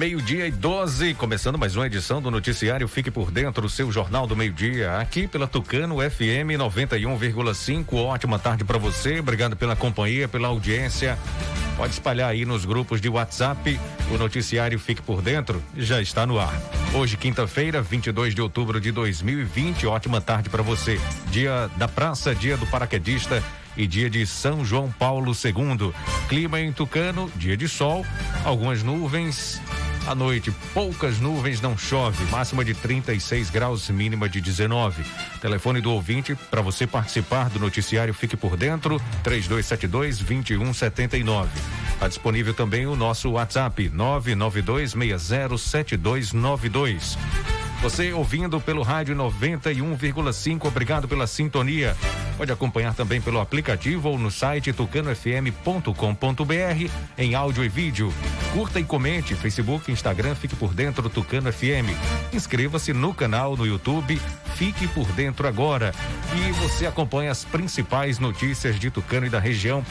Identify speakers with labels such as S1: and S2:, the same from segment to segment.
S1: Meio-dia e 12, começando mais uma edição do Noticiário Fique por Dentro, o seu Jornal do Meio-Dia, aqui pela Tucano FM 91,5. Ótima tarde para você, obrigado pela companhia, pela audiência. Pode espalhar aí nos grupos de WhatsApp. O Noticiário Fique por Dentro já está no ar. Hoje, quinta-feira, 22 de outubro de 2020. Ótima tarde para você. Dia da Praça, dia do Paraquedista e dia de São João Paulo II. Clima em Tucano, dia de sol, algumas nuvens, à noite, poucas nuvens, não chove. Máxima de 36 graus, mínima de 19. Telefone do ouvinte para você participar do noticiário Fique por Dentro, 3272 2179. Está disponível também o nosso WhatsApp, 992607292. Você ouvindo pelo rádio 91,5, obrigado pela sintonia. Pode acompanhar também pelo aplicativo ou no site tucanofm.com.br em áudio e vídeo. Curta e comente Facebook, Instagram, fique por dentro Tucano FM. Inscreva-se no canal no YouTube, fique por dentro agora. E você acompanha as principais notícias de Tucano e da região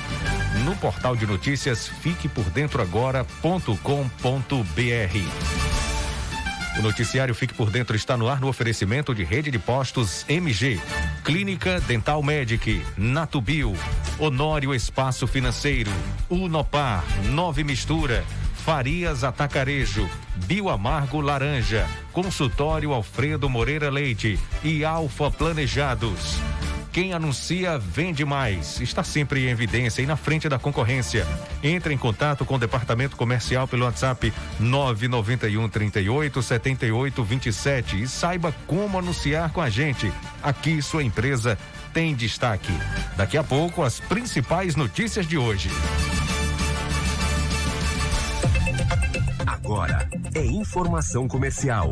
S1: no portal de notícias fiquepordentroagora.com.br. O noticiário Fique por Dentro está no ar no oferecimento de rede de postos MG, Clínica Dental Medic, Natubio, Honório Espaço Financeiro, Unopar, Nove Mistura, Farias Atacarejo, Bioamargo Laranja, Consultório Alfredo Moreira Leite e Alfa Planejados. Quem anuncia vende mais. Está sempre em evidência e na frente da concorrência. Entre em contato com o departamento comercial pelo WhatsApp 991 38 78 27 e saiba como anunciar com a gente. Aqui sua empresa tem destaque. Daqui a pouco as principais notícias de hoje.
S2: Agora é informação comercial.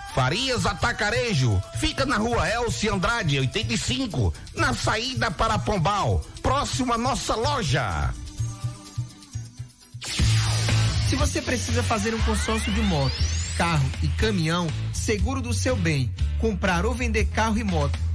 S3: Farias Atacarejo, fica na rua Elci Andrade, 85, na saída para Pombal, próximo à nossa loja.
S4: Se você precisa fazer um consórcio de moto, carro e caminhão, seguro do seu bem, comprar ou vender carro e moto,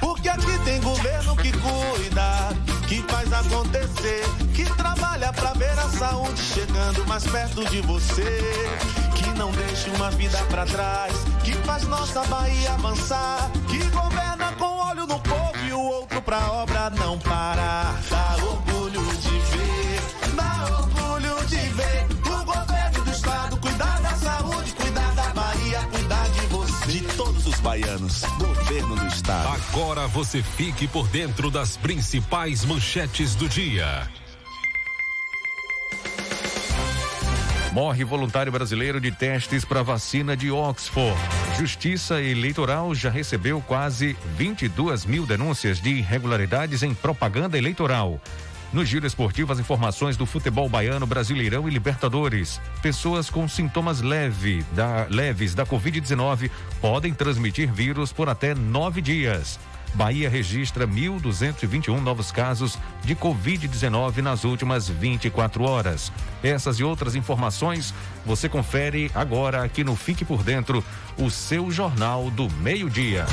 S5: Porque aqui tem governo que cuida, que faz acontecer, que trabalha pra ver a saúde chegando mais perto de você, que não deixa uma vida pra trás, que faz nossa Bahia avançar, que governa com olho no povo e o outro pra obra não parar. Governo do estado.
S6: Agora você fique por dentro das principais manchetes do dia.
S1: Morre voluntário brasileiro de testes para vacina de Oxford. Justiça Eleitoral já recebeu quase 22 mil denúncias de irregularidades em propaganda eleitoral. No giro esportivo, as informações do futebol baiano, Brasileirão e Libertadores. Pessoas com sintomas leve da, leves da Covid-19 podem transmitir vírus por até nove dias. Bahia registra 1.221 novos casos de Covid-19 nas últimas 24 horas. Essas e outras informações você confere agora aqui no Fique por Dentro, o seu Jornal do Meio-Dia.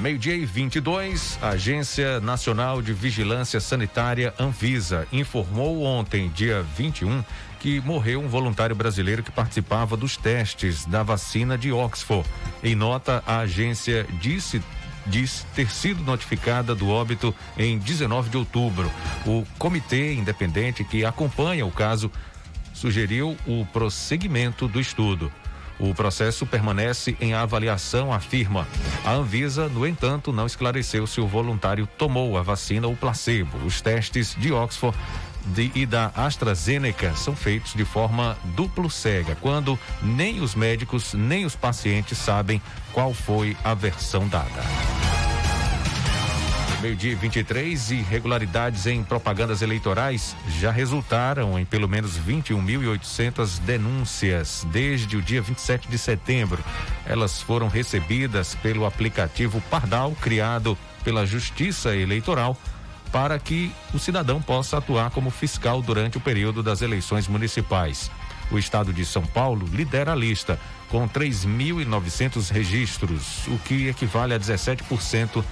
S1: Meio-dia e 22, a Agência Nacional de Vigilância Sanitária Anvisa informou ontem, dia 21, que morreu um voluntário brasileiro que participava dos testes da vacina de Oxford. Em nota, a agência disse diz ter sido notificada do óbito em 19 de outubro. O comitê independente que acompanha o caso sugeriu o prosseguimento do estudo. O processo permanece em avaliação, afirma. A Anvisa, no entanto, não esclareceu se o voluntário tomou a vacina ou placebo. Os testes de Oxford de, e da AstraZeneca são feitos de forma duplo cega, quando nem os médicos nem os pacientes sabem qual foi a versão dada. Meio-dia 23, irregularidades em propagandas eleitorais já resultaram em pelo menos 21.800 denúncias desde o dia 27 de setembro. Elas foram recebidas pelo aplicativo Pardal, criado pela Justiça Eleitoral, para que o cidadão possa atuar como fiscal durante o período das eleições municipais. O estado de São Paulo lidera a lista, com 3.900 registros, o que equivale a 17%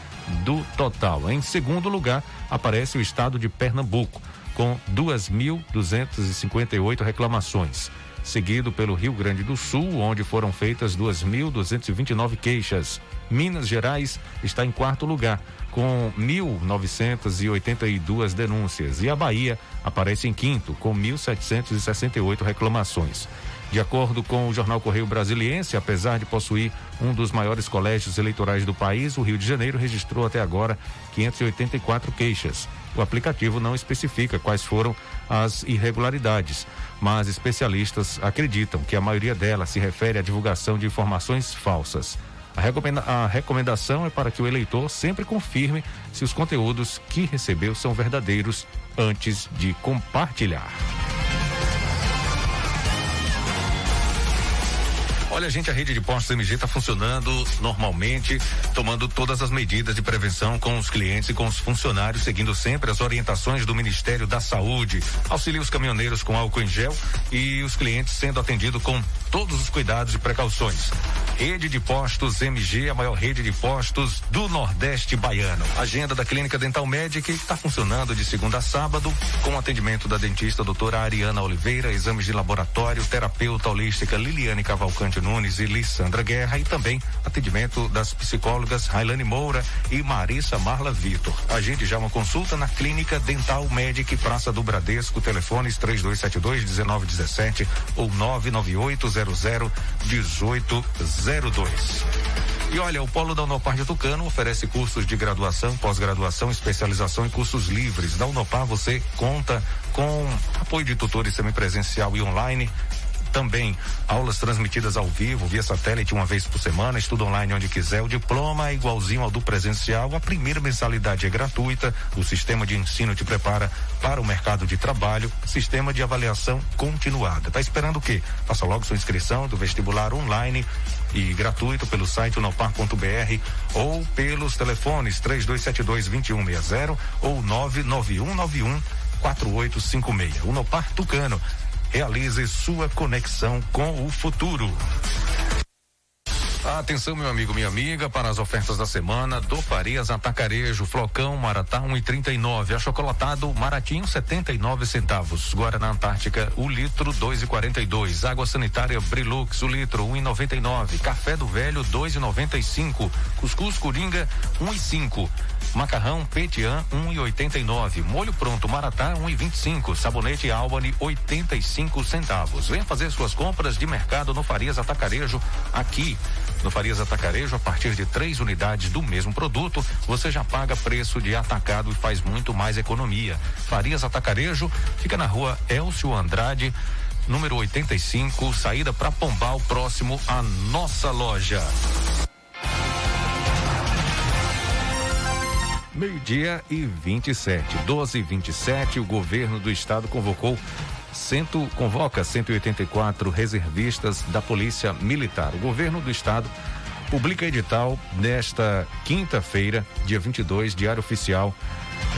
S1: do total. Em segundo lugar, aparece o estado de Pernambuco, com 2.258 reclamações, seguido pelo Rio Grande do Sul, onde foram feitas 2.229 queixas. Minas Gerais está em quarto lugar, com 1.982 denúncias, e a Bahia aparece em quinto, com 1.768 reclamações. De acordo com o jornal Correio Brasiliense, apesar de possuir um dos maiores colégios eleitorais do país, o Rio de Janeiro registrou até agora 584 queixas. O aplicativo não especifica quais foram as irregularidades, mas especialistas acreditam que a maioria delas se refere à divulgação de informações falsas. A, recomenda a recomendação é para que o eleitor sempre confirme se os conteúdos que recebeu são verdadeiros antes de compartilhar. Olha, gente, a rede de postos MG está funcionando normalmente, tomando todas as medidas de prevenção com os clientes e com os funcionários, seguindo sempre as orientações do Ministério da Saúde. Auxilia os caminhoneiros com álcool em gel e os clientes sendo atendidos com todos os cuidados e precauções. Rede de Postos MG, a maior rede de postos do Nordeste Baiano. Agenda da Clínica Dental Medic está funcionando de segunda a sábado, com atendimento da dentista doutora Ariana Oliveira, exames de laboratório, terapeuta holística Liliane Cavalcante Nunes e Lissandra Guerra e também atendimento das psicólogas Railane Moura e Marissa Marla Vitor. Agende já uma consulta na Clínica Dental Medic Praça do Bradesco, telefones 3272 1917 ou 998 00 1802. E olha, o Polo da Unopar de Tucano oferece cursos de graduação, pós-graduação, especialização e cursos livres. Da Unopar você conta com apoio de tutores semipresencial e online, também aulas transmitidas ao vivo, via satélite, uma vez por semana, estudo online onde quiser. O diploma é igualzinho ao do presencial. A primeira mensalidade é gratuita. O sistema de ensino te prepara para o mercado de trabalho. Sistema de avaliação continuada. Tá esperando o quê? Faça logo sua inscrição do vestibular online e gratuito pelo site unopar.br ou pelos telefones 3272 2160 ou 99191 4856. Unopar Tucano Realize sua conexão com o futuro. Atenção, meu amigo, minha amiga, para as ofertas da semana do Farias Atacarejo, Flocão Maratá 1,39, um achocolatado Maratinho 79 centavos, Guaraná Antártica o litro 2,42, água sanitária Brilux o litro 1,99, café do velho 2,95, cuscuz Coringa 1,5. Macarrão Petian 1,89. Molho pronto Maratá 1,25. Sabonete Albany 85 centavos. Venha fazer suas compras de mercado no Farias Atacarejo aqui. No Farias Atacarejo, a partir de três unidades do mesmo produto, você já paga preço de atacado e faz muito mais economia. Farias Atacarejo fica na rua Elcio Andrade, número 85, saída para Pombal, próximo à nossa loja. Meio-dia e 27, 12 e 27, o governo do estado convocou cento, convoca 184 reservistas da Polícia Militar. O governo do estado publica edital nesta quinta-feira, dia 22, Diário Oficial.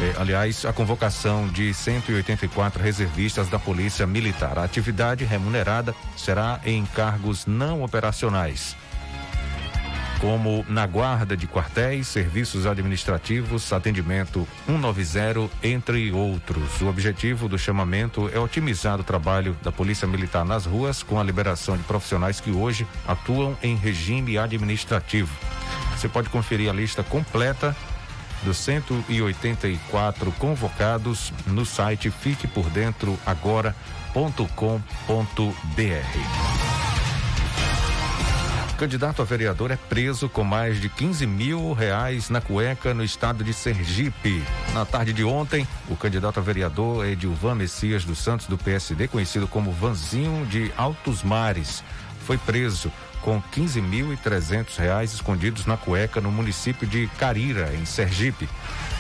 S1: Eh, aliás, a convocação de 184 reservistas da Polícia Militar. A atividade remunerada será em cargos não operacionais como na guarda de quartéis, serviços administrativos, atendimento 190, entre outros. O objetivo do chamamento é otimizar o trabalho da Polícia Militar nas ruas com a liberação de profissionais que hoje atuam em regime administrativo. Você pode conferir a lista completa dos 184 convocados no site fiquepordentroagora.com.br. Candidato a vereador é preso com mais de 15 mil reais na cueca no estado de Sergipe. Na tarde de ontem, o candidato a vereador Edilvan Messias dos Santos, do PSD, conhecido como Vanzinho de Altos Mares, foi preso com 15.300 reais escondidos na cueca no município de Carira, em Sergipe.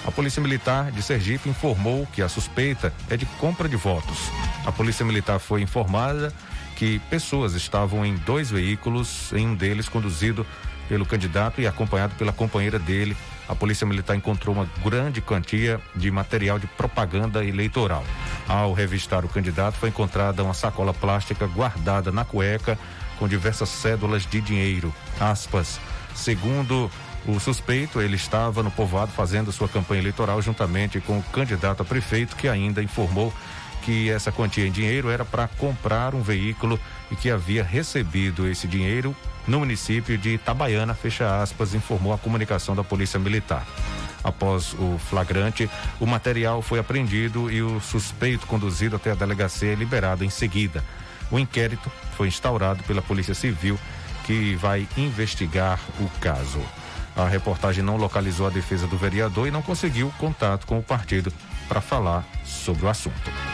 S1: A Polícia Militar de Sergipe informou que a suspeita é de compra de votos. A Polícia Militar foi informada que pessoas estavam em dois veículos, em um deles conduzido pelo candidato e acompanhado pela companheira dele. A Polícia Militar encontrou uma grande quantia de material de propaganda eleitoral. Ao revistar o candidato, foi encontrada uma sacola plástica guardada na cueca com diversas cédulas de dinheiro. Aspas. Segundo o suspeito, ele estava no povoado fazendo sua campanha eleitoral juntamente com o candidato a prefeito, que ainda informou que essa quantia em dinheiro era para comprar um veículo e que havia recebido esse dinheiro no município de Itabaiana, fecha aspas, informou a comunicação da Polícia Militar. Após o flagrante, o material foi apreendido e o suspeito conduzido até a delegacia liberado em seguida. O inquérito foi instaurado pela Polícia Civil, que vai investigar o caso. A reportagem não localizou a defesa do vereador e não conseguiu contato com o partido para falar sobre o assunto.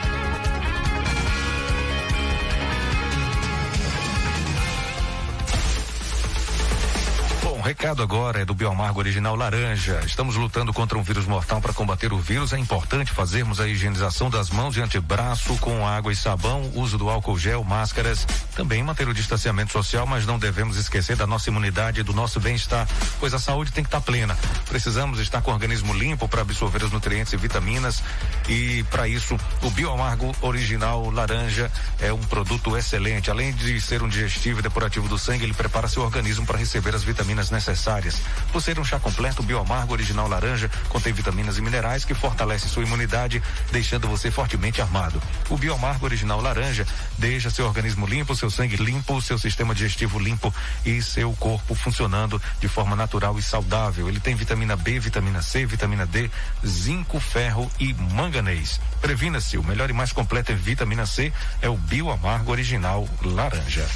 S1: Recado agora é do Bioamargo Original Laranja. Estamos lutando contra um vírus mortal. Para combater o vírus, é importante fazermos a higienização das mãos e antebraço com água e sabão, uso do álcool gel, máscaras. Também manter o distanciamento social, mas não devemos esquecer da nossa imunidade e do nosso bem-estar, pois a saúde tem que estar plena. Precisamos estar com o organismo limpo para absorver os nutrientes e vitaminas. E para isso, o Bioamargo Original Laranja é um produto excelente. Além de ser um digestivo e depurativo do sangue, ele prepara seu organismo para receber as vitaminas necessárias. Por ser um chá completo, o Bioamargo Original Laranja contém vitaminas e minerais que fortalecem sua imunidade, deixando você fortemente armado. O Bioamargo Original Laranja deixa seu organismo limpo, seu sangue limpo, seu sistema digestivo limpo e seu corpo funcionando de forma natural e saudável. Ele tem vitamina B, vitamina C, vitamina D, zinco, ferro e manganês. Previna-se, o melhor e mais completo em vitamina C é o Bioamargo Original Laranja.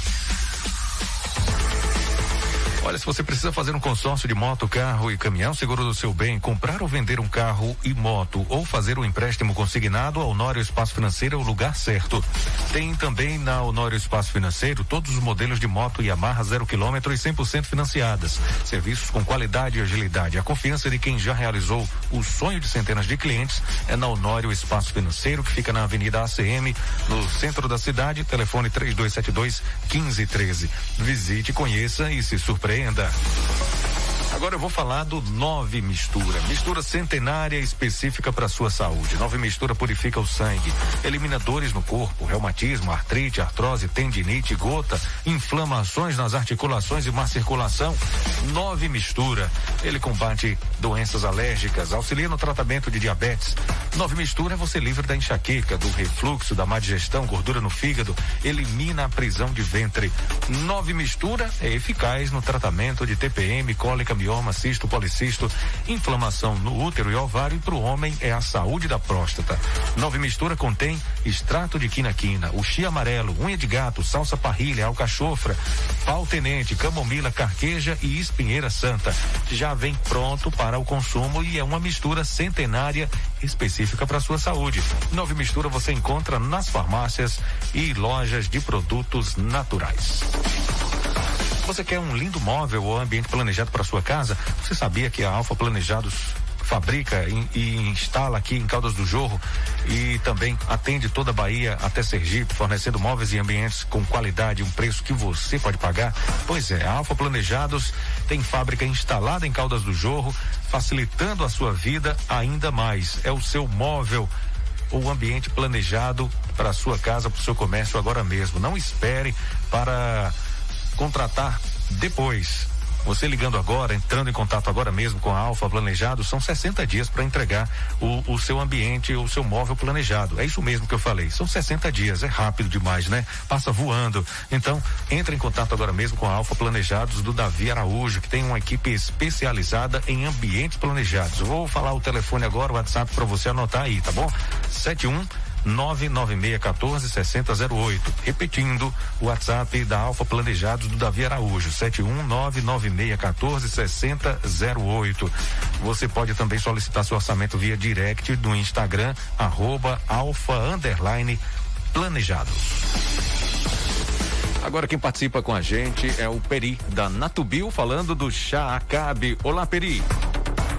S1: Olha, se você precisa fazer um consórcio de moto, carro e caminhão, seguro do seu bem, comprar ou vender um carro e moto, ou fazer um empréstimo consignado, a Honório Espaço Financeiro é o lugar certo. Tem também na Honório Espaço Financeiro todos os modelos de moto Yamaha zero quilômetro e 100% financiadas. Serviços com qualidade e agilidade. A confiança de quem já realizou o sonho de centenas de clientes é na Honório Espaço Financeiro, que fica na Avenida ACM, no centro da cidade. Telefone 3272 1513. Visite, conheça e se surpreenda surpreenda. Agora eu vou falar do Nove Mistura. Mistura centenária específica para sua saúde. Nove Mistura purifica o sangue, elimina dores no corpo, reumatismo, artrite, artrose, tendinite, gota, inflamações nas articulações e má circulação. Nove Mistura. Ele combate doenças alérgicas, auxilia no tratamento de diabetes. Nove Mistura é você livre da enxaqueca, do refluxo, da má digestão, gordura no fígado, elimina a prisão de ventre. Nove Mistura é eficaz no tratamento de TPM, cólica mioma, cisto, policisto, inflamação no útero e ovário e para o homem é a saúde da próstata. Nove mistura contém extrato de quinaquina, chia amarelo, unha de gato, salsa parrilha, alcachofra, pau tenente, camomila, carqueja e espinheira santa. Já vem pronto para o consumo e é uma mistura centenária específica para sua saúde. Nove mistura você encontra nas farmácias e lojas de produtos naturais. Você quer um lindo móvel ou ambiente planejado para sua casa? Você sabia que a Alfa Planejados fabrica e, instala aqui em Caldas do Jorro e também atende toda a Bahia até Sergipe, fornecendo móveis e ambientes com qualidade e um preço que você pode pagar? Pois é, a Alfa Planejados tem fábrica instalada em Caldas do Jorro, facilitando a sua vida ainda mais. É o seu móvel ou ambiente planejado para a sua casa, para o seu comércio agora mesmo. Não espere para contratar depois. Você ligando agora, entrando em contato agora mesmo com a Alfa Planejado, são 60 dias para entregar o, o, seu ambiente, o seu móvel planejado. É isso mesmo que eu falei. São 60 dias, é rápido demais, né? Passa voando. Então, entre em contato agora mesmo com a Alfa Planejados do Davi Araújo, que tem uma equipe especializada em ambientes planejados. vou falar o telefone agora, o WhatsApp para você anotar aí, tá bom? 71 99614 6008. Repetindo, o WhatsApp da Alfa Planejados do Davi Araújo, 7199614 6008. Você pode também solicitar seu orçamento via direct do Instagram, arroba alfa underline planejados. Agora quem participa com a gente é o Peri da Natubio falando do chá Acabe. Olá, Peri.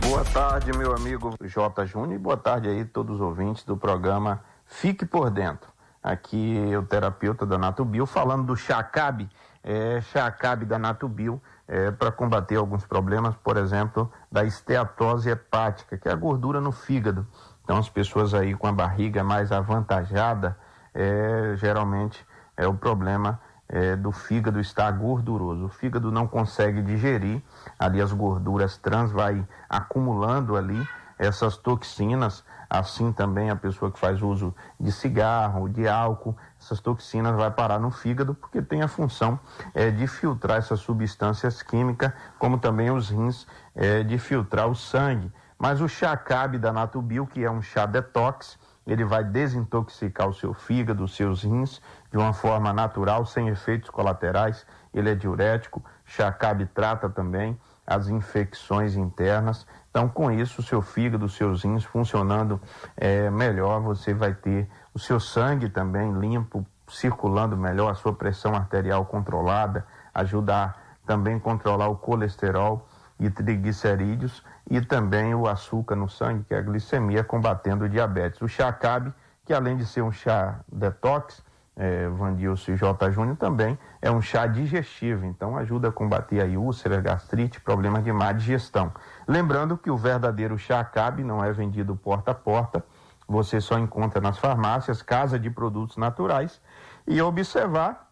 S7: Boa tarde, meu amigo J. Júnior, e boa tarde aí todos os ouvintes do programa Fique por Dentro. Aqui é o terapeuta da Natubio falando do chá Acabe, é, chá Acabe da Natubio, é, para combater alguns problemas, por exemplo, da esteatose hepática, que é a gordura no fígado. Então, as pessoas aí com a barriga mais avantajada, é, geralmente é o problema é, do fígado estar gorduroso. O fígado não consegue digerir, ali as gorduras trans vai acumulando ali essas toxinas, assim também a pessoa que faz uso de cigarro, de álcool, essas toxinas vai parar no fígado porque tem a função é, de filtrar essas substâncias químicas, como também os rins é, de filtrar o sangue. Mas o chá cabe da Natubio, que é um chá detox, ele vai desintoxicar o seu fígado, os seus rins, de uma forma natural, sem efeitos colaterais. Ele é diurético, Chacab trata também as infecções internas. Então, com isso, o seu fígado, os seus rins funcionando é, melhor, você vai ter o seu sangue também limpo, circulando melhor, a sua pressão arterial controlada, ajudar também a controlar o colesterol e triglicerídeos e também o açúcar no sangue, que é a glicemia, combatendo o diabetes. O chá cabe, que além de ser um chá detox, é, Vandilson J. Júnior também é um chá digestivo, então ajuda a combater aí úlcera, gastrite, problemas de má digestão. Lembrando que o verdadeiro chá cabe não é vendido porta a porta, você só encontra nas farmácias, casa de produtos naturais, e observar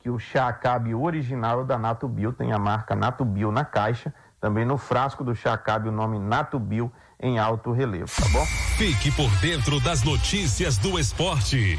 S7: que o chá cabe original da Natubio tem a marca Natubio na caixa, também no frasco do chá cabe o nome Natubio em alto relevo, tá bom?
S6: Fique por dentro das notícias do esporte.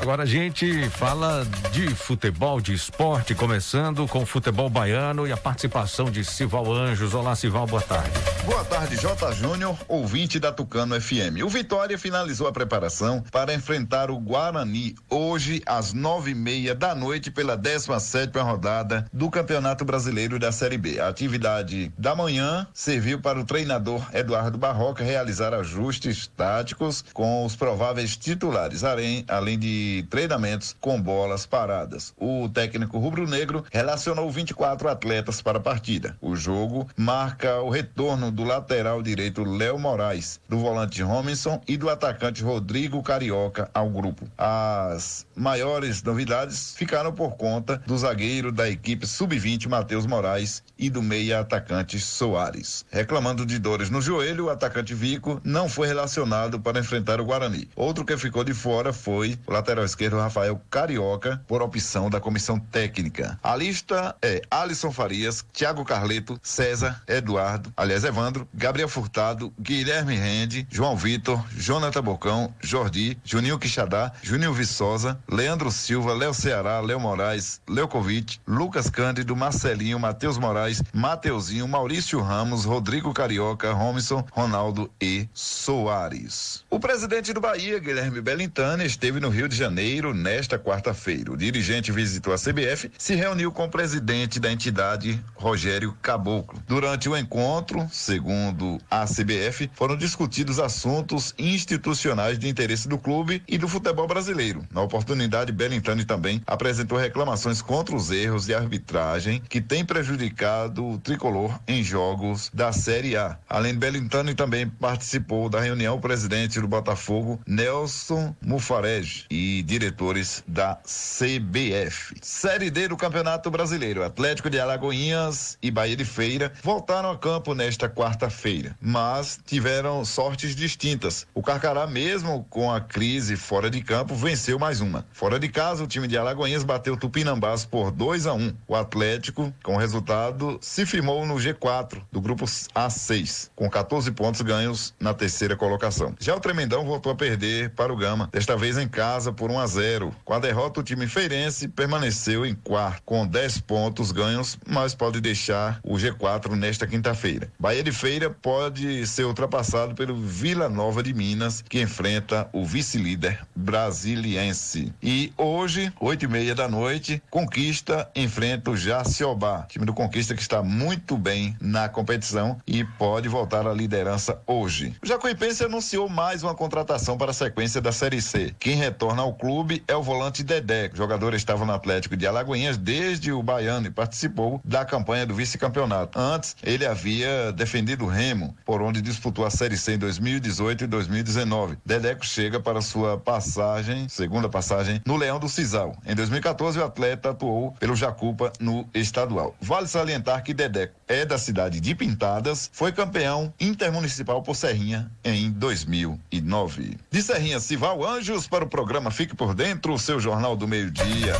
S1: Agora a gente fala de futebol, de esporte, começando com o futebol baiano e a participação de Sival Anjos. Olá, Sival, boa tarde.
S8: Boa tarde. Júnior, ouvinte da Tucano FM. O Vitória finalizou a preparação para enfrentar o Guarani hoje às nove e meia da noite pela 17 rodada do Campeonato Brasileiro da Série B. A atividade da manhã serviu para o treinador Eduardo Barroca realizar ajustes táticos com os prováveis titulares, além de treinamentos com bolas paradas. O técnico rubro-negro relacionou 24 atletas para a partida. O jogo marca o retorno do lateral direito Léo Moraes, do volante Robinson e do atacante Rodrigo Carioca ao grupo. As maiores novidades ficaram por conta do zagueiro da equipe sub-20 Matheus Moraes e do meia atacante Soares. Reclamando de dores no joelho, o atacante Vico não foi relacionado para enfrentar o Guarani. Outro que ficou de fora foi o lateral esquerdo Rafael Carioca, por opção da comissão técnica. A lista é Alisson Farias, Thiago Carleto, César, Eduardo, aliás, Evandro, Gabriel Furtado, Guilherme Rende, João Vitor, Jonathan Bocão, Jordi, Juninho Quixadá, Juninho Viçosa, Leandro Silva, Léo Ceará, Léo Moraes, Leucovic, Lucas Cândido, Marcelinho, Matheus Moraes, Mateuzinho, Maurício Ramos, Rodrigo Carioca, Romison, Ronaldo e Soares. O presidente do Bahia, Guilherme Bellintani, esteve no Rio de Janeiro Janeiro, nesta quarta-feira. O dirigente visitou a CBF, se reuniu com o presidente da entidade, Rogério Caboclo. Durante o encontro, segundo a CBF, foram discutidos assuntos institucionais de interesse do clube e do futebol brasileiro. Na oportunidade, Belintani também apresentou reclamações contra os erros de arbitragem que têm prejudicado o tricolor em jogos da Série A. Além de Belintani, também participou da reunião o presidente do Botafogo, Nelson Mufarege, e diretores da CBF. Série D do Campeonato Brasileiro. Atlético de Alagoinhas e Bahia de Feira voltaram a campo nesta quarta-feira, mas tiveram sortes distintas. O Carcará, mesmo com a crise fora de campo, venceu mais uma. Fora de casa, o time de Alagoinhas bateu Tupinambás por 2 a 1. Um. O Atlético, com o resultado, se firmou no G4 do grupo A6, com 14 pontos ganhos na terceira colocação. Já o Tremendão voltou a perder para o Gama, desta vez em casa por por 1 a 0. Com a derrota, o time feirense permaneceu em quarto, com 10 pontos ganhos, mas pode deixar o G4 nesta quinta-feira. Bahia de Feira pode ser ultrapassado pelo Vila Nova de Minas, que enfrenta o vice-líder brasiliense. E hoje, oito e meia da noite, Conquista enfrenta o Jaciobá, time do Conquista que está muito bem na competição e pode voltar à liderança hoje. O Jacuipense anunciou mais uma contratação para a sequência da Série C. Quem retorna ao clube é o volante Dedé. O jogador estava no Atlético de Alagoinhas desde o Baiano e participou da campanha do vice-campeonato. Antes, ele havia defendido o Remo, por onde disputou a Série C em 2018 e 2019. Dedeco chega para sua passagem, segunda passagem, no Leão do Cisal. Em 2014, o atleta atuou pelo Jacupa no estadual. Vale salientar que Dedeco é da cidade de Pintadas, foi campeão intermunicipal por Serrinha em 2009. De Serrinha, Sival Anjos para o programa Fique por Dentro, o seu jornal do meio-dia.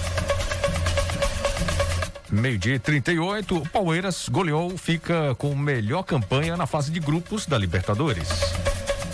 S1: Meio-dia 38, o Palmeiras goleou, fica com melhor campanha na fase de grupos da Libertadores.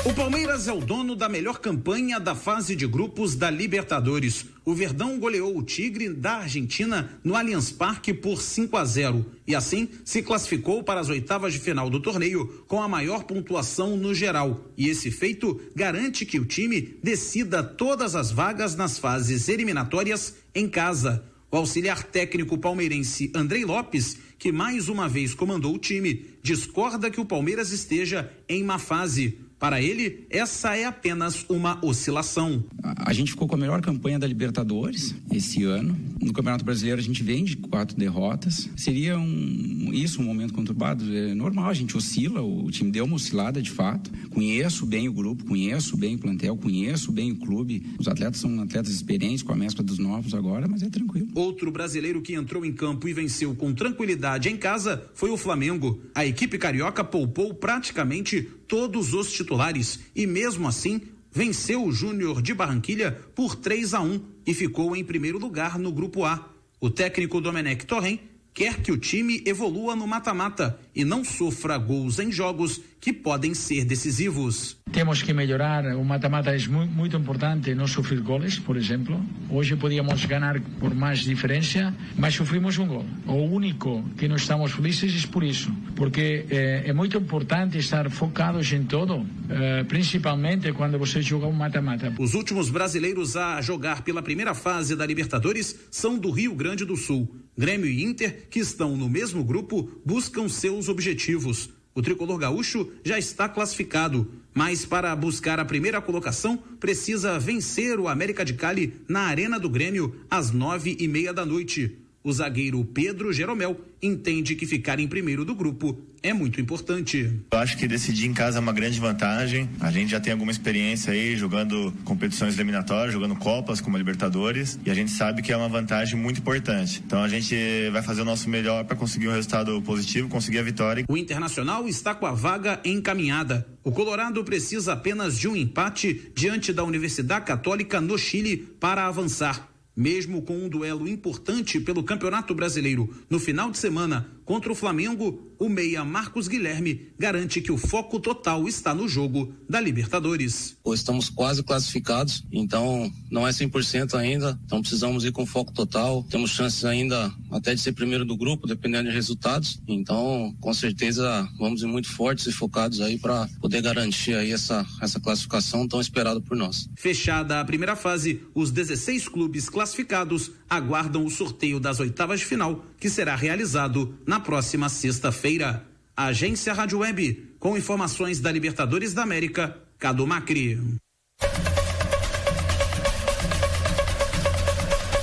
S9: O Palmeiras é o dono da melhor campanha da fase de grupos da Libertadores. O Verdão goleou o Tigre da Argentina no Allianz Parque por 5 a 0 e assim se classificou para as oitavas de final do torneio com a maior pontuação no geral. E esse feito garante que o time decida todas as vagas nas fases eliminatórias em casa. O auxiliar técnico palmeirense Andrei Lopes, que mais uma vez comandou o time, discorda que o Palmeiras esteja em má fase. Para ele, essa é apenas uma oscilação.
S10: A gente ficou com a melhor campanha da Libertadores esse ano. No Campeonato Brasileiro a gente vem de quatro derrotas. Seria um, isso um momento conturbado? É normal, a gente oscila, o time deu uma oscilada de fato. Conheço bem o grupo, conheço bem o plantel, conheço bem o clube. Os atletas são atletas experientes com a mescla dos novos agora, mas é tranquilo.
S9: Outro brasileiro que entrou em campo e venceu com tranquilidade em casa foi o Flamengo. A equipe carioca poupou praticamente todos os titulares e mesmo assim venceu o Júnior de Barranquilha por 3 a 1 e ficou em primeiro lugar no grupo A. O técnico Domenech Torren quer que o time evolua no mata-mata e não sofra gols em jogos que podem ser decisivos.
S11: Temos que melhorar, o mata-mata é muito, muito importante, não sofrer goles, por exemplo. Hoje podíamos ganhar por mais diferença, mas sofrimos um gol. O único que não estamos felizes é por isso, porque é, é muito importante estar focados em todo, é, principalmente quando você joga um mata-mata.
S9: Os últimos brasileiros a jogar pela primeira fase da Libertadores são do Rio Grande do Sul. Grêmio e Inter, que estão no mesmo grupo, buscam seus objetivos. O tricolor gaúcho já está classificado, mas para buscar a primeira colocação precisa vencer o América de Cali na Arena do Grêmio às nove e meia da noite. O zagueiro Pedro Jeromel entende que ficar em primeiro do grupo é muito importante.
S12: Eu acho que decidir em casa é uma grande vantagem. A gente já tem alguma experiência aí jogando competições eliminatórias, jogando Copas como a Libertadores, e a gente sabe que é uma vantagem muito importante. Então a gente vai fazer o nosso melhor para conseguir um resultado positivo, conseguir a vitória.
S9: O Internacional está com a vaga encaminhada. O Colorado precisa apenas de um empate diante da Universidade Católica no Chile para avançar. Mesmo com um duelo importante pelo Campeonato Brasileiro no final de semana contra o Flamengo, o meia Marcos Guilherme garante que o foco total está no jogo da Libertadores.
S13: Estamos quase classificados, então não é 100% ainda, então precisamos ir com foco total. Temos chances ainda até de ser primeiro do grupo, dependendo de resultados. Então, com certeza, vamos ir muito fortes e focados aí para poder garantir aí essa, essa classificação tão esperada por nós.
S9: Fechada a primeira fase, os 16 clubes classificados aguardam o sorteio das oitavas de final, que será realizado na próxima sexta-feira. Agência Rádio Web, com informações da Libertadores da América, Cado Macri.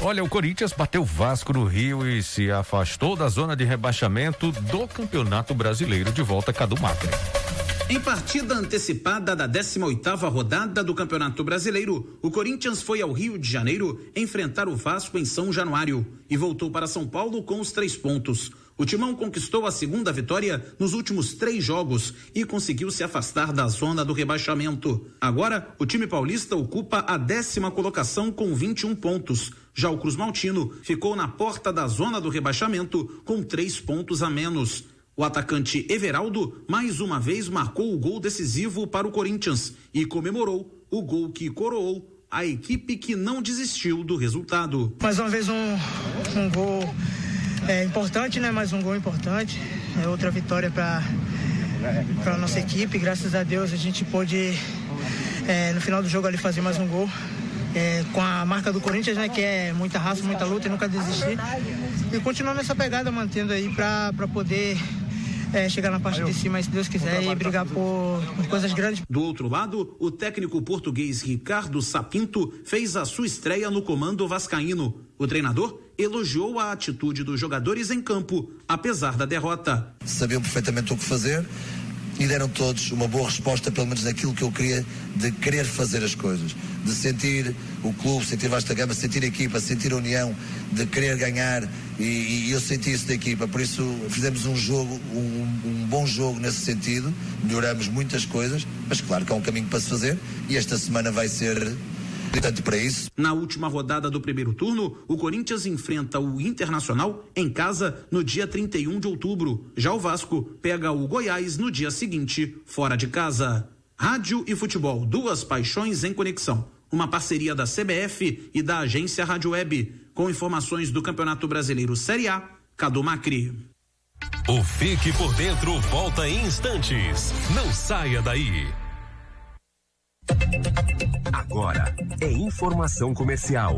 S1: Olha, o Corinthians bateu Vasco no Rio e se afastou da zona de rebaixamento do Campeonato Brasileiro de volta Cadu Macri.
S9: Em partida antecipada da 18ª rodada do Campeonato Brasileiro, o Corinthians foi ao Rio de Janeiro enfrentar o Vasco em São Januário e voltou para São Paulo com os três pontos. O Timão conquistou a segunda vitória nos últimos três jogos e conseguiu se afastar da zona do rebaixamento. Agora, o time paulista ocupa a décima colocação com 21 pontos. Já o Cruz Maltino ficou na porta da zona do rebaixamento com três pontos a menos. O atacante Everaldo mais uma vez marcou o gol decisivo para o Corinthians e comemorou o gol que coroou a equipe que não desistiu do resultado.
S14: Mais uma vez um, um gol é, importante, né? Mais um gol importante. É outra vitória para para nossa equipe. Graças a Deus a gente pôde é, no final do jogo ali fazer mais um gol. É, com a marca do Corinthians, né? Que é muita raça, muita luta e nunca desistir. E continuar nessa pegada, mantendo aí para poder é, chegar na parte de cima, se Deus quiser, e brigar por, por, coisas grandes.
S9: Do outro lado, o técnico português Ricardo Sapinto fez a sua estreia no comando vascaíno. O treinador elogiou a atitude dos jogadores em campo, apesar da derrota.
S15: Sabiam perfeitamente o que fazer e deram todos uma boa resposta, pelo menos naquilo que eu queria, de querer fazer as coisas, de sentir o clube, sentir vasta gama, sentir a equipa, sentir a união, de querer ganhar e, e eu senti isso da equipa, por isso fizemos um jogo, um, um bom jogo nesse sentido, melhoramos muitas coisas, mas claro que há um caminho para se fazer e esta semana vai ser Portanto, para isso.
S9: Na última rodada do primeiro turno, o Corinthians enfrenta o Internacional em casa no dia 31 de outubro. Já o Vasco pega o Goiás no dia seguinte, fora de casa. Rádio e futebol, duas paixões em conexão. Uma parceria da CBF e da agência Rádio Web. Com informações do Campeonato Brasileiro Série A, Cadu Macri.
S6: O Fique por Dentro volta em instantes. Não saia daí.
S2: Agora é informação comercial.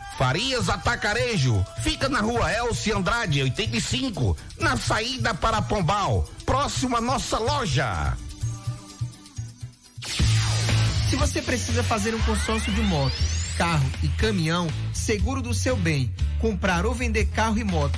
S3: Farias Atacarejo, fica na rua Elci Andrade, 85, na saída para Pombal, próximo à nossa loja.
S4: Se você precisa fazer um consórcio de moto, carro e caminhão, seguro do seu bem, comprar ou vender carro e moto,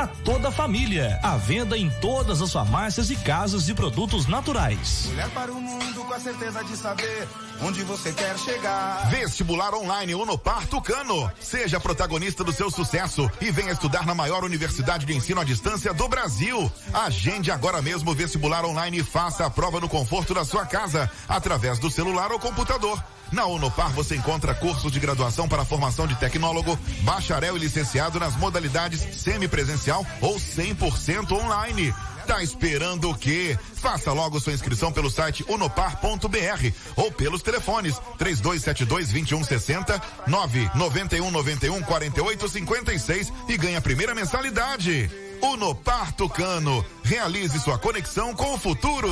S16: para toda a família. À venda em todas as farmácias e casas de produtos naturais.
S17: Mulher para o mundo com a certeza de saber onde você quer chegar.
S18: Vestibular online Unopar Tucano. Seja protagonista do seu sucesso e venha estudar na maior universidade de ensino à distância do Brasil. Agende agora mesmo o vestibular online e faça a prova no conforto da sua casa, através do celular ou computador. Na Unopar você encontra cursos de graduação para formação de tecnólogo, bacharel e licenciado nas modalidades semipresencial ou 100% online. Tá esperando o quê? Faça logo sua inscrição pelo site unopar.br ou pelos telefones 3272 2160 991 91 48 56 e ganhe a primeira mensalidade. Unopar Tucano. Realize sua conexão com o futuro.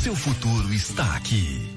S19: Seu futuro está aqui.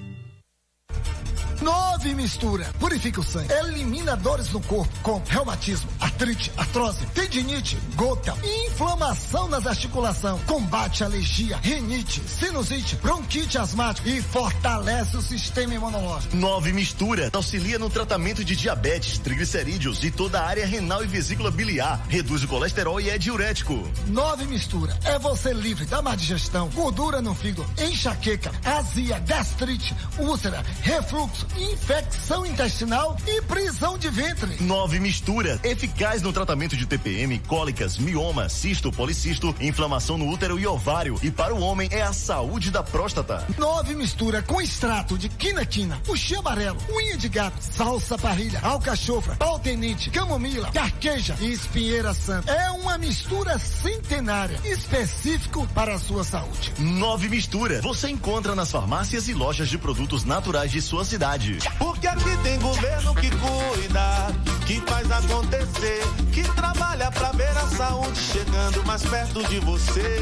S20: Nove mistura. Purifica o sangue. Elimina dores no corpo, como reumatismo, artrite, artrose, tendinite, gota, inflamação nas articulações. Combate alergia, rinite, sinusite, bronquite asmática e fortalece o sistema imunológico.
S21: Nove mistura. Auxilia no tratamento de diabetes, triglicerídeos e toda a área renal e vesícula biliar. Reduz o colesterol e é diurético.
S20: Nove mistura. É você livre da má digestão, gordura no fígado, enxaqueca, azia, gastrite, úlcera, refluxo, infecção intestinal e prisão de ventre.
S21: Nove mistura. Eficaz no tratamento de TPM, cólicas, mioma, cisto, policisto, inflamação no útero e ovário. E para o homem é a saúde da próstata.
S20: Nove mistura com extrato de quina-quina, puxê amarelo, unha de gato, salsa parrilha, alcachofra, pau tenente, camomila, carqueja e espinheira santa. É uma mistura centenária, específico para a sua saúde.
S21: Nove mistura. Você encontra nas farmácias e lojas de produtos naturais de sua cidade.
S5: Porque aqui tem governo que cuida, que faz acontecer, que trabalha pra ver a saúde chegando mais perto de você,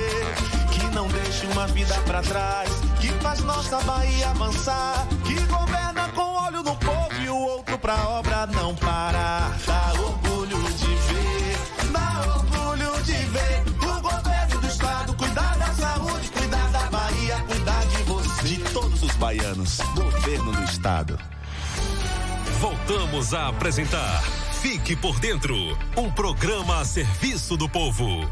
S5: que não deixa uma vida pra trás, que faz nossa Bahia avançar, que governa com olho no povo e o outro pra obra não parar. Dá orgulho de ver, dá orgulho de ver o governo do estado cuidar da saúde, cuidar da Bahia, cuidar de você, de todos os baianos, governo do estado.
S6: Voltamos a apresentar Fique por Dentro um programa a serviço do povo.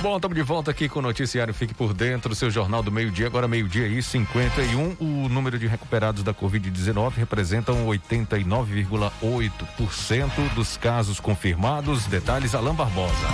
S1: Bom, estamos de volta aqui com o noticiário Fique por Dentro, seu jornal do meio-dia, agora meio-dia e 51. O número de recuperados da Covid-19 representam 89,8% dos casos confirmados. Detalhes, Alain Barbosa.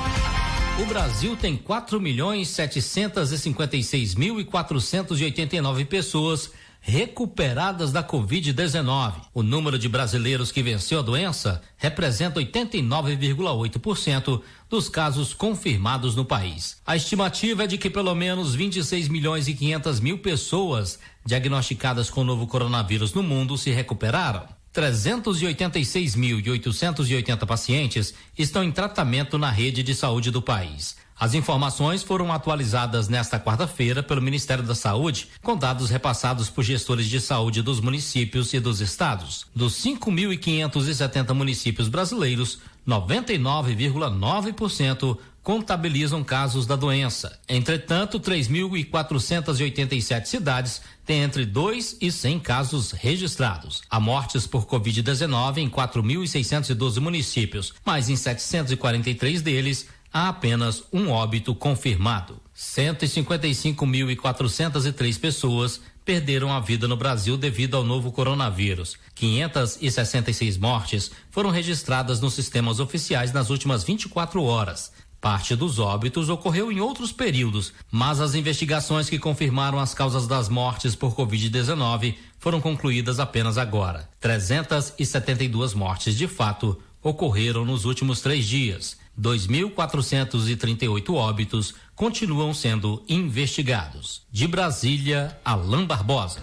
S22: O Brasil tem 4 milhões 756 mil e 489 pessoas recuperadas da Covid-19. O número de brasileiros que venceu a doença representa 89,8% dos casos confirmados no país. A estimativa é de que pelo menos 26 milhões e 500 mil pessoas diagnosticadas com o novo coronavírus no mundo se recuperaram. 386.880 pacientes estão em tratamento na rede de saúde do país. As informações foram atualizadas nesta quarta-feira pelo Ministério da Saúde, com dados repassados por gestores de saúde dos municípios e dos estados. Dos 5.570 municípios brasileiros, 99,9% contabilizam casos da doença. Entretanto, 3.487 cidades têm entre 2 e 100 casos registrados. Há mortes por Covid-19 em 4.612 municípios, mas em 743 deles há apenas um óbito confirmado. 155.403 pessoas perderam a vida no Brasil devido ao novo coronavírus. 566 mortes foram registradas nos sistemas oficiais nas últimas 24 horas. Parte dos óbitos ocorreu em outros períodos, mas as investigações que confirmaram as causas das mortes por Covid-19 foram concluídas apenas agora. 372 mortes de fato ocorreram nos últimos três dias. 2.438 óbitos continuam sendo investigados. De Brasília, Alain Barbosa.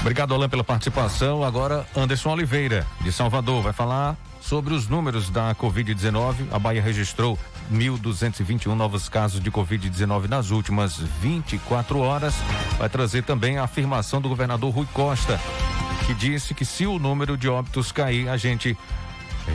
S1: Obrigado, Alain, pela participação. Agora, Anderson Oliveira, de Salvador, vai falar sobre os números da Covid-19. A Bahia registrou 1.221 novos casos de Covid-19 nas últimas 24 horas. Vai trazer também a afirmação do governador Rui Costa, que disse que se o número de óbitos cair, a gente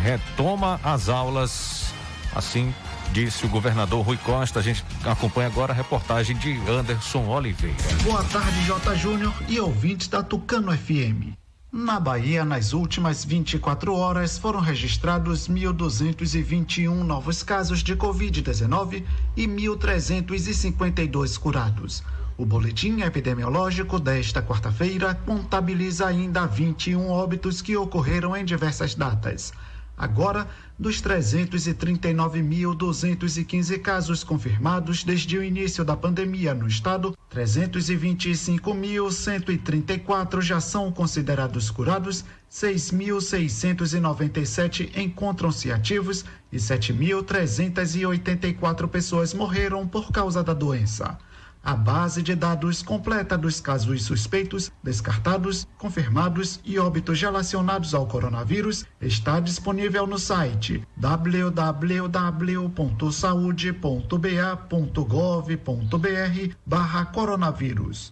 S1: retoma as aulas. Assim disse o governador Rui Costa. A gente acompanha agora a reportagem de Anderson Oliveira.
S23: Boa tarde, J. Júnior e ouvintes da Tucano FM. Na Bahia, nas últimas 24 horas, foram registrados 1.221 novos casos de Covid-19 e 1.352 curados. O boletim epidemiológico desta quarta-feira contabiliza ainda 21 óbitos que ocorreram em diversas datas. Agora, dos 339.215 casos confirmados desde o início da pandemia no estado, 325.134 já são considerados curados, 6.697 encontram-se ativos e 7.384 pessoas morreram por causa da doença. A base de dados completa dos casos suspeitos, descartados, confirmados e óbitos relacionados ao coronavírus está disponível no site www.saude.ba.gov.br barra coronavírus.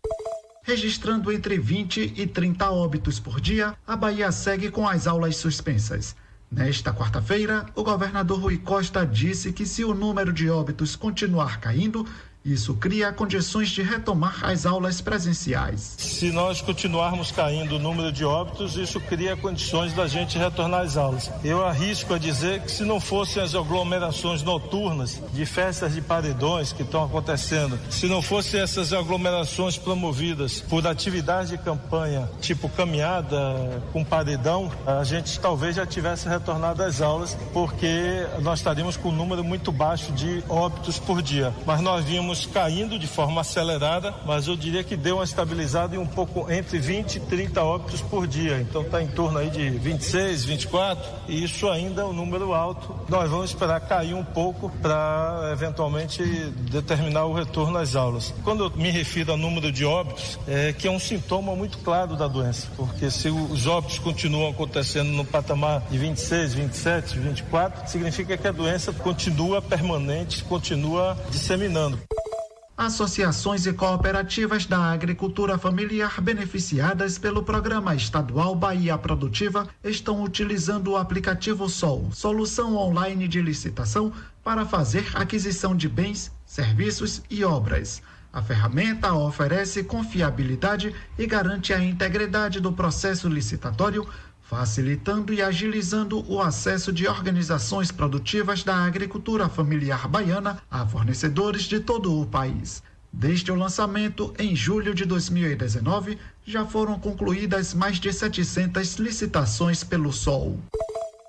S23: Registrando entre 20 e 30 óbitos por dia, a Bahia segue com as aulas suspensas. Nesta quarta-feira, o governador Rui Costa disse que se o número de óbitos continuar caindo, isso cria condições de retomar as aulas presenciais.
S24: Se nós continuarmos caindo o número de óbitos, isso cria condições da gente retornar às aulas. Eu arrisco a dizer que se não fossem as aglomerações noturnas de festas de paredões que estão acontecendo, se não fossem essas aglomerações promovidas por atividades de campanha, tipo caminhada com paredão, a gente talvez já tivesse retornado às aulas, porque nós estaríamos com um número muito baixo de óbitos por dia. Mas nós vimos caindo de forma acelerada, mas eu diria que deu uma estabilizada em um pouco entre 20 e 30 óbitos por dia. Então está em torno aí de 26, 24, e isso ainda é um número alto. Nós vamos esperar cair um pouco para eventualmente determinar o retorno às aulas. Quando eu me refiro ao número de óbitos, é que é um sintoma muito claro da doença, porque se os óbitos continuam acontecendo no patamar de 26, 27, 24, significa que a doença continua permanente, continua disseminando.
S23: Associações e cooperativas da agricultura familiar beneficiadas pelo Programa Estadual Bahia Produtiva estão utilizando o aplicativo Sol, solução online de licitação para fazer aquisição de bens, serviços e obras. A ferramenta oferece confiabilidade e garante a integridade do processo licitatório facilitando e agilizando o acesso de organizações produtivas da agricultura familiar baiana a fornecedores de todo o país. Desde o lançamento, em julho de 2019, já foram concluídas mais de 700 licitações pelo Sol.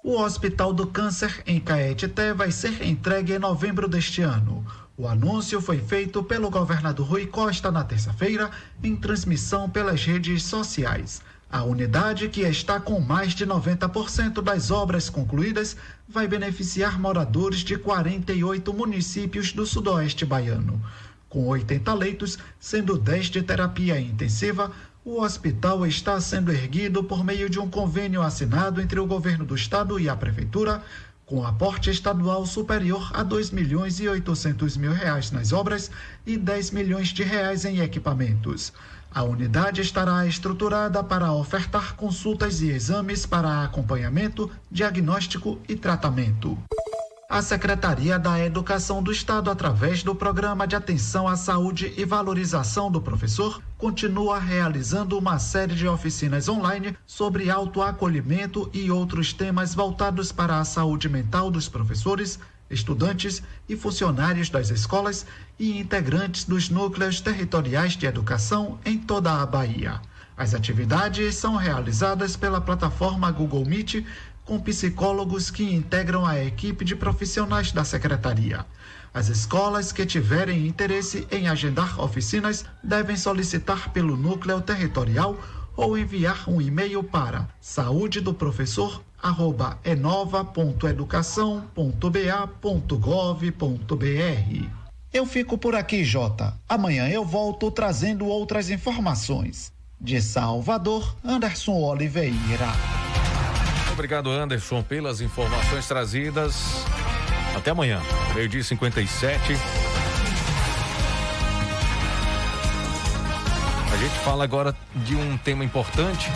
S23: O Hospital do Câncer em Caetité vai ser entregue em novembro deste ano. O anúncio foi feito pelo governador Rui Costa na terça-feira, em transmissão pelas redes sociais. A unidade, que está com mais de 90% das obras concluídas, vai beneficiar moradores de 48 municípios do sudoeste baiano. Com 80 leitos, sendo 10 de terapia intensiva, o hospital está sendo erguido por meio de um convênio assinado entre o governo do estado e a prefeitura, com aporte estadual superior a 2 milhões e 800 mil reais nas obras e 10 milhões de reais em equipamentos. A unidade estará estruturada para ofertar consultas e exames para acompanhamento, diagnóstico e tratamento. A Secretaria da Educação do Estado, através do Programa de Atenção à Saúde e Valorização do Professor, continua realizando uma série de oficinas online sobre autoacolhimento e outros temas voltados para a saúde mental dos professores, estudantes e funcionários das escolas e integrantes dos núcleos territoriais de educação em toda a Bahia. As atividades são realizadas pela plataforma Google Meet com psicólogos que integram a equipe de profissionais da secretaria. As escolas que tiverem interesse em agendar oficinas devem solicitar pelo núcleo territorial ou enviar um e-mail para saúde do professor arroba enova.educação.ba.gov.br. Eu fico por aqui, Jota. Amanhã eu volto trazendo outras informações. De Salvador, Anderson Oliveira.
S1: Obrigado, Anderson, pelas informações trazidas. Até amanhã, meio-dia 57. A gente fala agora de um tema importante,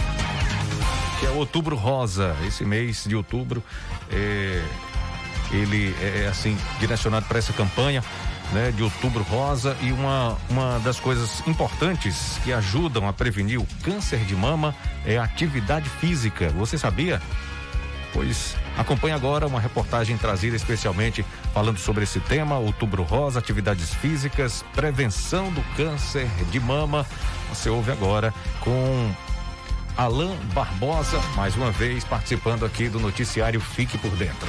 S1: que é Outubro Rosa. Esse mês de outubro, é, ele é assim direcionado para essa campanha. Né, de outubro rosa e uma, uma das coisas importantes que ajudam a prevenir o câncer de mama é a atividade física. Você sabia? Pois acompanhe agora uma reportagem trazida especialmente falando sobre esse tema, outubro rosa, atividades físicas, prevenção do câncer de mama. Você ouve agora com Alain Barbosa, mais uma vez participando aqui do noticiário Fique por Dentro.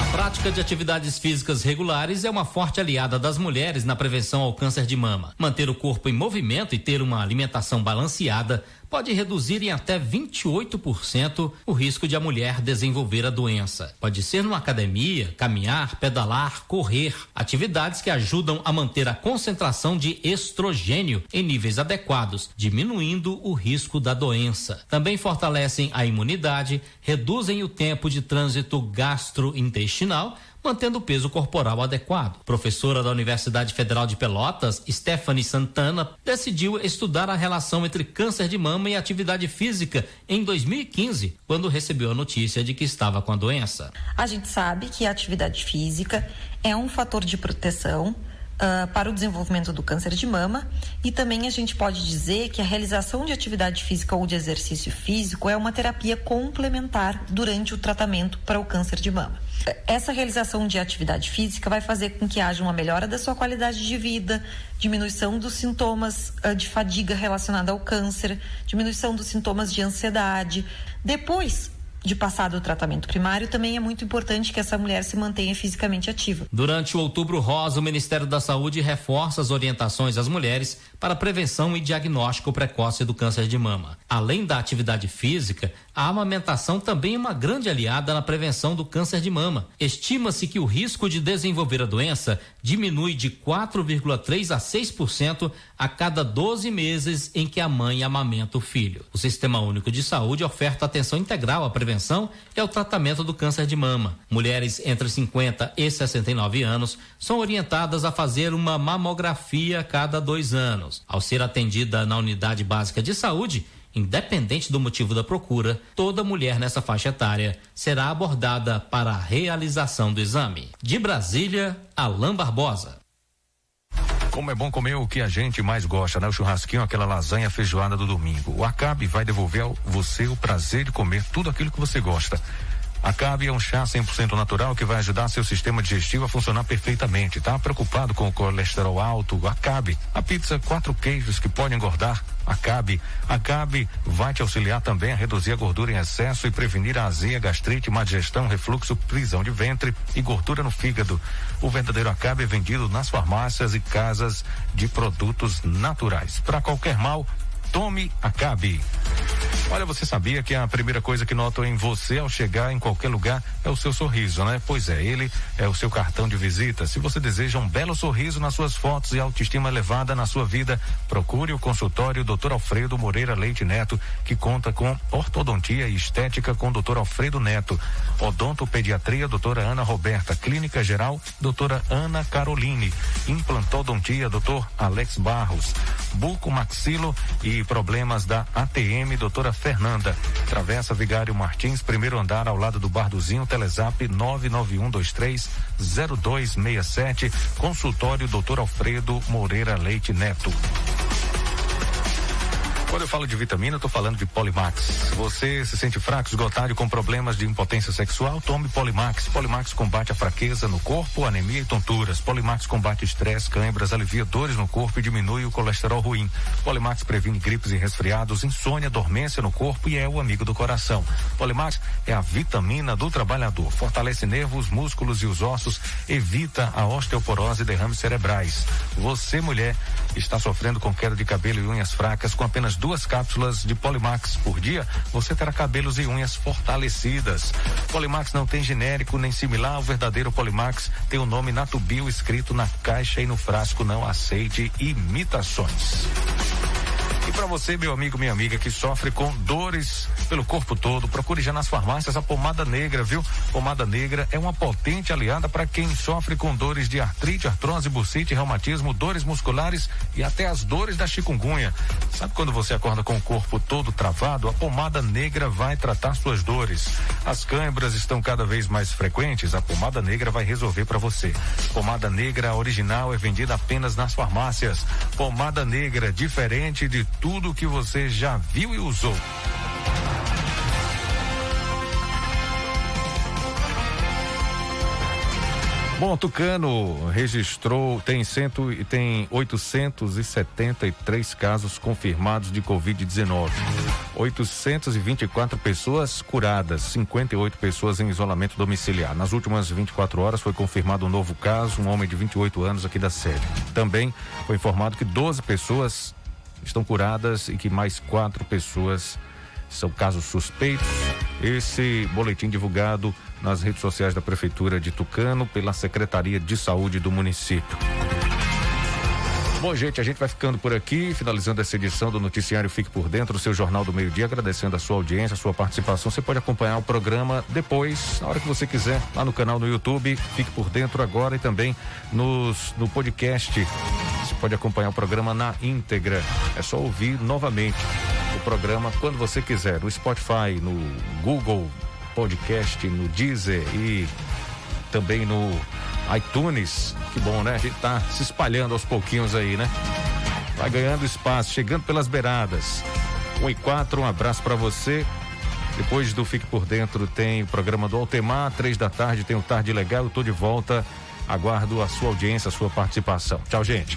S22: A prática de atividades físicas regulares é uma forte aliada das mulheres na prevenção ao câncer de mama. Manter o corpo em movimento e ter uma alimentação balanceada pode reduzir em até 28% o risco de a mulher desenvolver a doença. Pode ser numa academia, caminhar, pedalar, correr, atividades que ajudam a manter a concentração de estrogênio em níveis adequados, diminuindo o risco da doença. Também fortalecem a imunidade, reduzem o tempo de trânsito gastrointestinal, mantendo o peso corporal adequado. Professora da Universidade Federal de Pelotas, Stephanie Santana, decidiu estudar a relação entre câncer de mama e atividade física em 2015, quando recebeu a notícia de que estava com a doença.
S25: A gente sabe que a atividade física é um fator de proteção Uh, para o desenvolvimento do câncer de mama e também a gente pode dizer que a realização de atividade física ou de exercício físico é uma terapia complementar durante o tratamento para o câncer de mama. Essa realização de atividade física vai fazer com que haja uma melhora da sua qualidade de vida, diminuição dos sintomas uh, de fadiga relacionada ao câncer, diminuição dos sintomas de ansiedade. Depois, de passar do tratamento primário, também é muito importante que essa mulher se mantenha fisicamente ativa.
S22: Durante o Outubro Rosa, o Ministério da Saúde reforça as orientações às mulheres para prevenção e diagnóstico precoce do câncer de mama. Além da atividade física, a amamentação também é uma grande aliada na prevenção do câncer de mama. Estima-se que o risco de desenvolver a doença diminui de 4,3 a 6% a cada 12 meses em que a mãe amamenta o filho. O Sistema Único de Saúde oferta atenção integral à prevenção e ao tratamento do câncer de mama. Mulheres entre 50 e 69 anos são orientadas a fazer uma mamografia a cada dois anos. Ao ser atendida na unidade básica de saúde, Independente do motivo da procura, toda mulher nessa faixa etária será abordada para a realização do exame. De Brasília, Alain Barbosa.
S1: Como é bom comer o que a gente mais gosta, né? O churrasquinho, aquela lasanha feijoada do domingo. O Acabe vai devolver a você o prazer de comer tudo aquilo que você gosta. Acabe é um chá 100% natural que vai ajudar seu sistema digestivo a funcionar perfeitamente. Tá preocupado com o colesterol alto? Acabe. A pizza quatro queijos que pode engordar? Acabe. Acabe vai te auxiliar também a reduzir a gordura em excesso e prevenir a azia, gastrite, má digestão, refluxo, prisão de ventre e gordura no fígado. O verdadeiro Acabe é vendido nas farmácias e casas de produtos naturais. Para qualquer mal, Tome Acabe. Olha, você sabia que a primeira coisa que notam em você ao chegar em qualquer lugar é o seu sorriso, né? Pois é, ele é o seu cartão de visita. Se você deseja um belo sorriso nas suas fotos e autoestima elevada na sua vida, procure o consultório Dr. Alfredo Moreira Leite Neto, que conta com ortodontia e estética com Dr. Alfredo Neto, odontopediatria doutora Ana Roberta, clínica geral doutora Ana Caroline, implantodontia doutor Alex Barros, buco maxilo e problemas da ATM doutora Fernanda. Travessa Vigário Martins, primeiro andar ao lado do Barduzinho, Telezap 991230267, consultório Dr. Alfredo Moreira Leite Neto. Quando eu falo de vitamina, eu tô falando de Polimax. Você se sente fraco, esgotado com problemas de impotência sexual? Tome Polimax. Polimax combate a fraqueza no corpo, anemia e tonturas. Polimax combate estresse, câimbras, alivia dores no corpo e diminui o colesterol ruim. Polimax previne gripes e resfriados, insônia, dormência no corpo e é o amigo do coração. Polimax é a vitamina do trabalhador. Fortalece nervos, músculos e os ossos, evita a osteoporose e derrames cerebrais. Você, mulher, está sofrendo com queda de cabelo e unhas fracas com apenas duas cápsulas de Polimax por dia, você terá cabelos e unhas fortalecidas. Polimax não tem genérico nem similar, o verdadeiro Polimax tem o nome Natubio escrito na caixa e no frasco, não aceite imitações. E para você, meu amigo, minha amiga, que sofre com dores pelo corpo todo, procure já nas farmácias a pomada negra, viu? Pomada negra é uma potente aliada para quem sofre com dores de artrite, artrose, bursite, reumatismo, dores musculares e até as dores da chikungunya. Sabe quando você acorda com o corpo todo travado? A pomada negra vai tratar suas dores. As câimbras estão cada vez mais frequentes, a pomada negra vai resolver para você. Pomada negra original é vendida apenas nas farmácias. Pomada negra diferente de tudo que você já viu e usou. Bom, Tucano registrou, tem cento tem 873 casos confirmados de Covid-19. 824 pessoas curadas, 58 pessoas em isolamento domiciliar. Nas últimas 24 horas foi confirmado um novo caso, um homem de 28 anos aqui da sede. Também foi informado que 12 pessoas estão curadas e que mais quatro pessoas são casos suspeitos. Esse boletim divulgado nas redes sociais da Prefeitura de Tucano pela Secretaria de Saúde do município. Bom, gente, a gente vai ficando por aqui, finalizando essa edição do Noticiário Fique por Dentro, o seu Jornal do Meio Dia, agradecendo a sua audiência, a sua participação. Você pode acompanhar o programa depois, na hora que você quiser, lá no canal no YouTube, Fique por Dentro agora e também nos, no podcast. Você pode acompanhar o programa na íntegra. É só ouvir novamente o programa quando você quiser, no Spotify, no Google Podcast, no Deezer e também no iTunes. Que bom, né? A gente tá se espalhando aos pouquinhos aí, né? Vai ganhando espaço, chegando pelas beiradas. 1 e 4, um abraço para você. Depois do Fique por Dentro tem o programa do Altemar, três da tarde tem o Tarde Legal. Eu tô de volta. Aguardo a sua audiência, a sua participação. Tchau, gente.